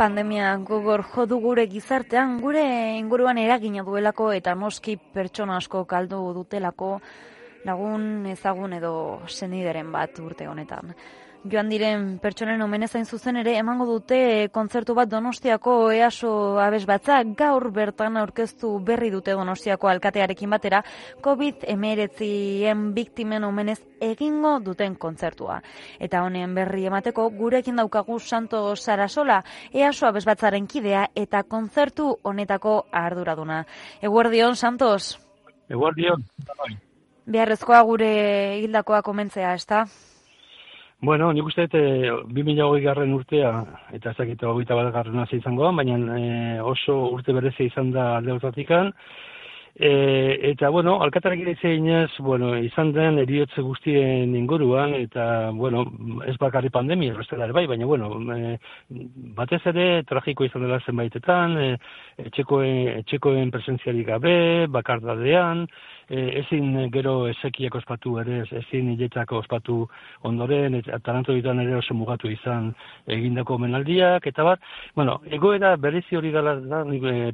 Pandemia gogor jodu gure gizartean, gure inguruan eragina duelako eta noski pertsona asko kaldu dutelako lagun ezagun edo senideren bat urte honetan joan diren pertsonen omenezain zuzen ere emango dute kontzertu bat Donostiako EASO abes batza gaur bertan aurkeztu berri dute Donostiako alkatearekin batera COVID-19 biktimen omenez egingo duten kontzertua. Eta honen berri emateko gurekin daukagu Santo Sarasola EASO abes batzaren kidea eta kontzertu honetako arduraduna. Eguerdion, Santos? Eguerdion. Beharrezkoa gure hildakoa komentzea, ez da? Bueno, nik uste dut, 2008 garren urtea, eta ez dakit hogeita bat garren izango, baina e, oso urte berezia izan da alde E, eta, bueno, alkatarek ere bueno, izan den eriotze guztien inguruan, eta, bueno, ez bakarri pandemia, bestela ere bai, baina, bueno, e, batez ere tragiko izan dela zenbaitetan, e, etxekoen, etxekoen presentziarik gabe, bakardadean, e, ezin gero esekiak ospatu ere, ezin hiletak ospatu ondoren, eta taranto ditan ere oso mugatu izan egindako menaldiak, eta bat, bueno, egoera berezi hori dela, da,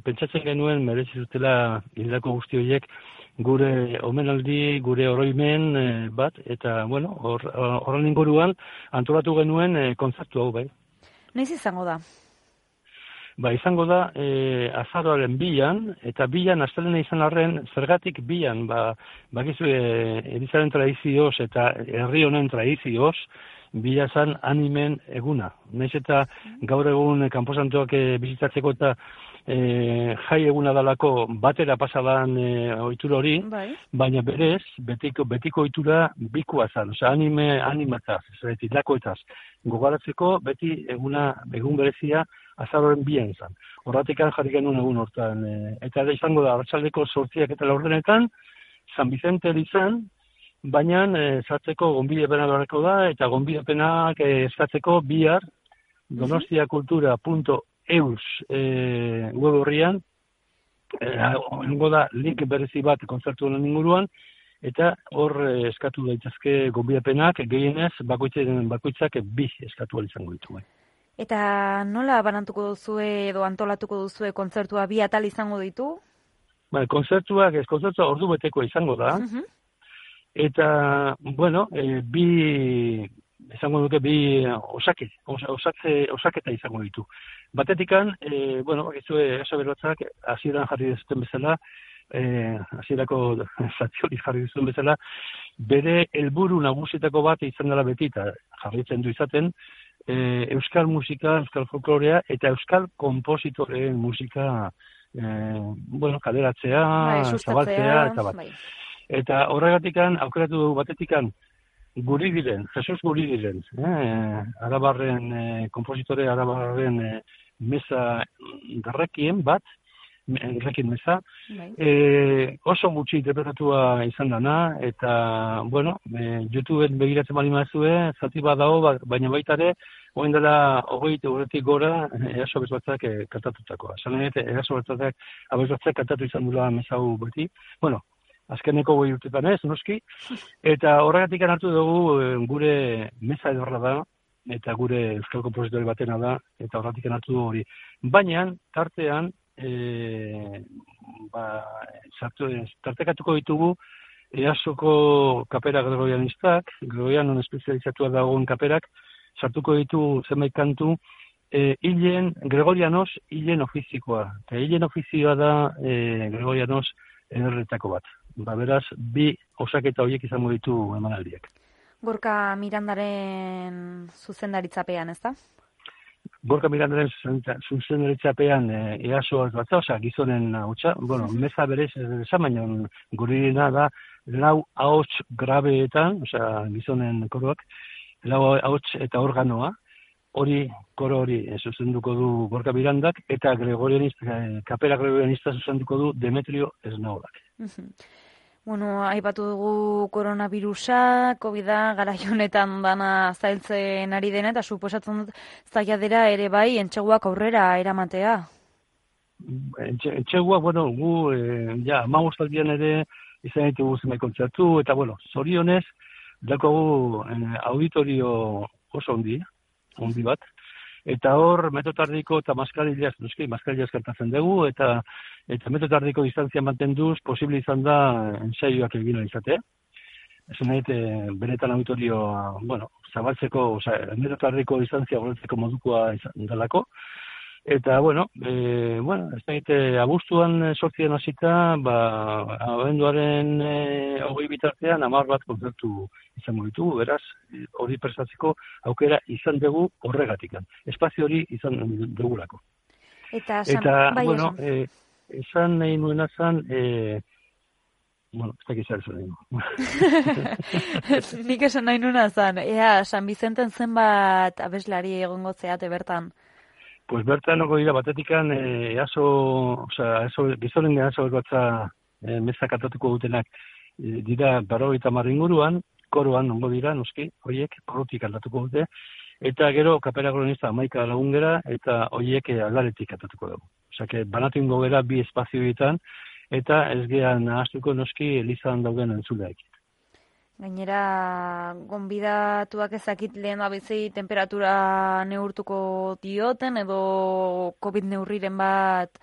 pentsatzen genuen merezi zutela hildako guzti horiek, gure omenaldi, gure oroimen e, bat, eta, bueno, horren or, inguruan antolatu genuen e, konzertu hau, bai. Noiz izango da? ba, izango da e, azaroaren bilan, eta bilan astelena izan arren, zergatik bilan, ba, bakizu e, edizaren tradizioz eta herri honen tradizioz, bila zan animen eguna. Naiz eta gaur egun kanposantoak e, bizitatzeko eta e, jai eguna dalako batera pasadan e, oitura hori, bai. baina berez, betiko, betiko oitura bikoa zan, oza, anime, animataz, zerretik, lakoetaz. Gogaratzeko, beti eguna, egun berezia, azaroren bian zan. Horratikan jarri genuen egun hortan. E, eta da izango da, hartzaldeko sortziak eta laurdenetan, San Vicente izan, baina e, zartzeko gonbide pena da, eta gonbide penak e, eskatzeko bihar donostiakultura.eus e, web horrian, e, da link berezi bat konzertu honen inguruan, eta hor e, eskatu daitezke gonbidapenak gehienez bakoitzak bi eskatu izango ditu. Bai. Eta nola banantuko duzue edo antolatuko duzue kontzertua bi atal izango ditu? Ba, kontzertuak, ez kontzertua ordu beteko izango da. Eta, bueno, e, bi, izango duke bi osake, osatze, osaketa izango ditu. Batetikan, e, bueno, du, eso berotzak, hasieran jarri dezuten bezala, e, hasierako zati hori jarri dezuten bezala, bere helburu nagusitako bat izan dela beti, eta jarritzen du izaten, e, euskal musika, euskal folklorea eta euskal kompositoreen musika e, bueno, kaderatzea, bai, zabaltzea eta bat. Bai. Eta horregatikan aukeratu batetikan guri diren, Jesus guri diren, eh, arabarren e, kompositore arabarren e, mesa garrakien bat, errekin meza, bai. e, oso gutxi interpretatua izan dana, eta, bueno, e, YouTubeen begiratzen bali mazue, zati bat dago, ba, baina baita ere, oen dela, hogei teoretik gora, eraso bezbatzak e, kantatutakoa. Nahi, eraso bezbatzak, abezbatzak kantatu izan dula mesau beti. Bueno, azkeneko goi urtetan ez, noski, eta horregatik hartu dugu e, gure meza edorra da, eta gure euskal kompositori batena da, eta horregatik hartu dugu hori. Baina, tartean, e, ba, sartu, tartekatuko ditugu easoko kapera gregorianistak, gregorianon espezializatua dagoen kaperak, sartuko ditu zenbait kantu, e, hilen, gregorianos, hilen ofizikoa. Eta hilen ofizioa da e, gregorianos erretako bat. Ba, beraz, bi osaketa horiek izango ditu emanaldiak. Gorka Mirandaren zuzendaritzapean, ez da? Gorka Mirandaren zuzen eritzapean e, easo batza, oza, gizonen hautsa, bueno, meza berez, esan baina guririna da, lau ahots grabeetan, oza, gizonen koroak, lau ahots eta organoa, hori, koro hori, e, zuzenduko du Gorka Mirandak, eta Gregorianista, e, kapela Gregorianista zuzenduko du Demetrio Esnaolak. Bueno, aipatu dugu koronavirusa, COVID-a, gara honetan dana zailtzen ari dena, eta suposatzen dut zaiadera ere bai, entxeguak aurrera eramatea. Entxeguak, bueno, gu, e, ja, maustaldian ere, izan ditugu zenbait kontzertu, eta, bueno, zorionez, dako gu, eh, auditorio oso ondi, ondi bat, Eta hor, metotardiko eta maskarillaz, noski, maskarillaz kantatzen dugu, eta eta metotardiko distantzia mantenduz, posible izan da ensaioak egin izate. Ez nahi, benetan autorioa, bueno, zabaltzeko, oza, metotardiko distantzia goletzeko modukoa izan dalako, Eta, bueno, e, bueno, ez da egite, abuztuan sortzien hasita, ba, abenduaren e, hogei bitartean, amar bat konzertu izango ditugu, beraz, hori prestatzeko aukera izan dugu horregatik. Espazio hori izan dugulako. Eta, san, Eta bai, bueno, e, esan nahi nuena zan, e, bueno, ez dakit zer zuen. Nik esan nahi nuena zan, ea, San Bizenten zenbat abeslari egongo zeate bertan? Pues bertan nago dira batetikan eh easo, o sea, eso gizoren de aso gotza eh mesa katatuko dutenak e, dira 50 inguruan, koroan nongo dira noski, hoiek korotik aldatuko dute eta gero kapera kronista 11 lagun gera eta hoiek aldaretik katatuko dugu. Osea, que banatu ingo gera bi espazioetan eta ez gean nahastuko noski elizan dauden entzuleak. Gainera, gonbidatuak ezakit lehen abizei temperatura neurtuko dioten edo COVID neurriren bat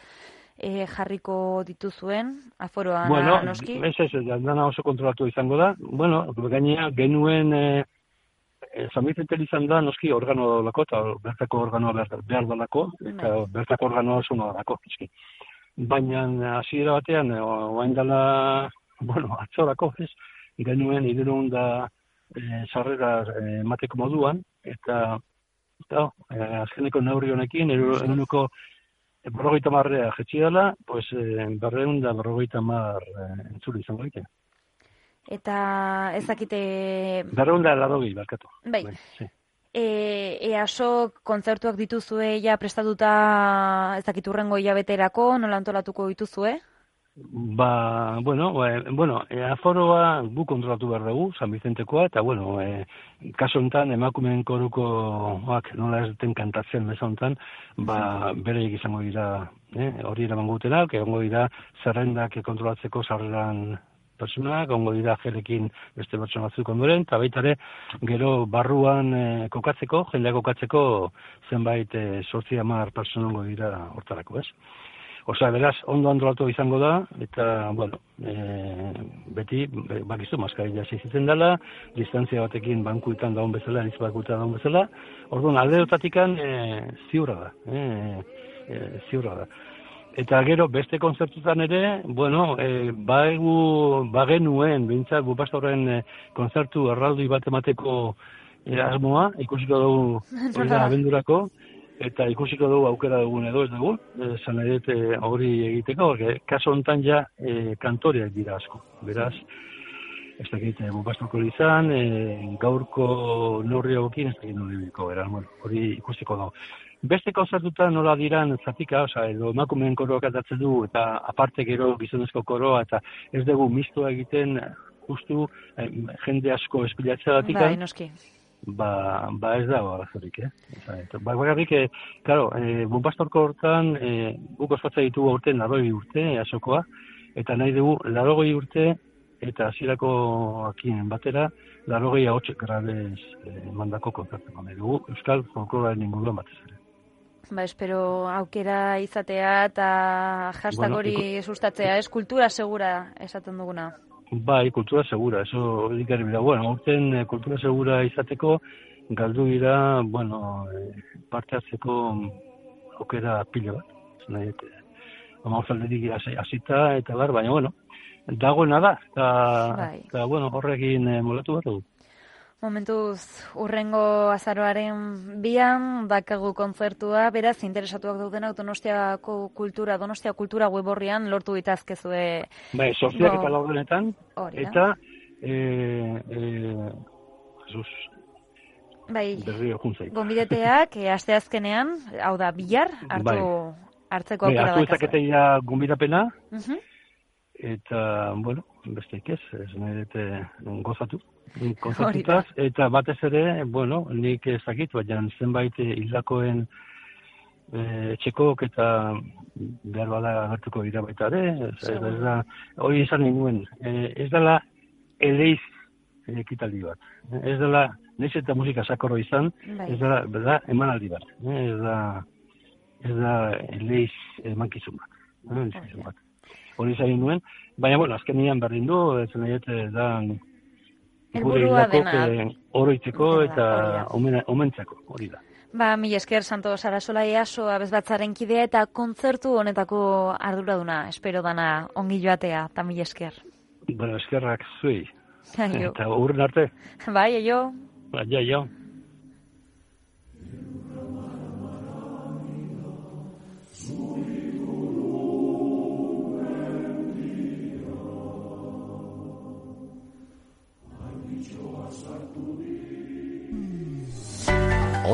e, jarriko dituzuen, aforoan bueno, noski? Bueno, ez, ez, dana oso kontrolatu izango da. Bueno, gainera, genuen e, e, izan da, noski, organo lako, eta bertako organoa behar, behar dalako, eta bai. bertako organoa oso dalako, noski. Baina, hasiera batean, oain dela, bueno, atzorako, ez, genuen irurun da e, sarrera e, emateko moduan, eta eta, e, azkeneko neurri honekin, erunuko berrogeita marrea jetxi dela, pues, e, berreun da berrogeita mar e, entzuli izango egiten. Eta ezakite... Berreun da larogi, barkatu. Bai. bai sí. E, easo kontzertuak dituzue ja prestatuta ezakiturrengo hilabeterako, nola antolatuko dituzue? Ba, bueno, e, bueno, e, aforoa gu kontrolatu behar dugu, San Vicentekoa, eta, bueno, e, kaso enten, emakumeen korukoak nola ez den kantatzen beza enten, ba, bere izango dira, eh, hori eraman gutenak, egongo dira zerrendak kontrolatzeko zarreran personak, egongo dira jerekin beste pertsona batzuk ondoren, eta baitare, gero barruan e, kokatzeko, jendeak kokatzeko zenbait e, sortzi amar personongo dira hortarako, ez? Osa, beraz, ondo andolatu izango da, eta, bueno, e, beti, bakizu, maskari jasi zitzen dela, distantzia batekin bankuetan daun bezala, niz bankuetan daun bezala, orduan, alde dutatikan e, ziurra da, e, e, ziurra da. Eta gero, beste konzertutan ere, bueno, e, baegu, bagenuen, bintzat, bupastorren e, konzertu erraldui bat emateko e, asmoa, ikusiko dugu, abendurako, eta ikusiko dugu aukera dugun edo ez dugu, esan edete hori egiteko, porque kaso hontan ja e, kantoriak dira asko, beraz, ez da egite bukastoko izan, e, gaurko norri egokin, ez da egin hori bueno, hori ikusiko dugu. Beste konzertuta nola diran zatika, oza, edo emakumeen koroak atatzen du, eta aparte gero gizonezko koroa, eta ez dugu mistoa egiten, justu, eh, jende asko espilatzea datik. Bai, noski ba, ba ez da arazorik, eh? Ba, bakarrik, eh, claro, eh, bombastorko hortan, eh, guk ospatza ditugu urte, laroi urte, asokoa, eta nahi dugu, larogei urte, eta hasierako akien batera, larogei hau grabez eh, mandako konzertu nahi dugu, Euskal Folkloraren inguruan batez ere. Ba, espero aukera izatea eta hashtag hori bueno, sustatzea, ez kultura segura esaten duguna. Bai, kultura segura, eso dikari bera. Bueno, aurten eh, kultura segura izateko, galdu dira, bueno, eh, parte hartzeko okera pila bat. Zena, eta, Oma ozalderik azita eta bar, baina, bueno, dagoena da, eta, bai. eta bueno, horrekin eh, molatu bat dut. Momentuz, urrengo azaroaren bian, dakagu kontzertua, beraz, interesatuak daudenak donostiako kultura, donostia kultura weborrian lortu ditazkezue. Bai, sortziak eta laudenetan, eta, e, e, Jesus, bai, gombideteak, e, aste azkenean, hau da, bilar, hartu, bai. hartzeko bai, aukera bai, hartu ezaketeia gombidapena, uh eta, bueno, beste ikez, ez nahi dute gozatu konzertutaz, eta batez ere, bueno, nik ezakit, baina zenbait hildakoen e, txekok eta behar bada agertuko dira baita ere, ez, ez da, hori izan nuen, e, ez dela eleiz ekitaldi bat. Ez dela, nez eta musika sakorro izan, bai. ez dela, beda, emanaldi bat. Ez da, ez da, leiz emankizun bat. Emankizun bat. Hori zain nuen, baina, bueno, azken nian berdin du, ez nahi da, gure hildako oroitzeko eta omentzako, hori da. Ba, mi esker, Santo Sarasola easo abezbatzaren kidea eta kontzertu honetako arduraduna, espero dana ongi joatea, eta mi esker. Bueno, eskerrak zui. Eta urren arte. Bai, jo. Bai, jo.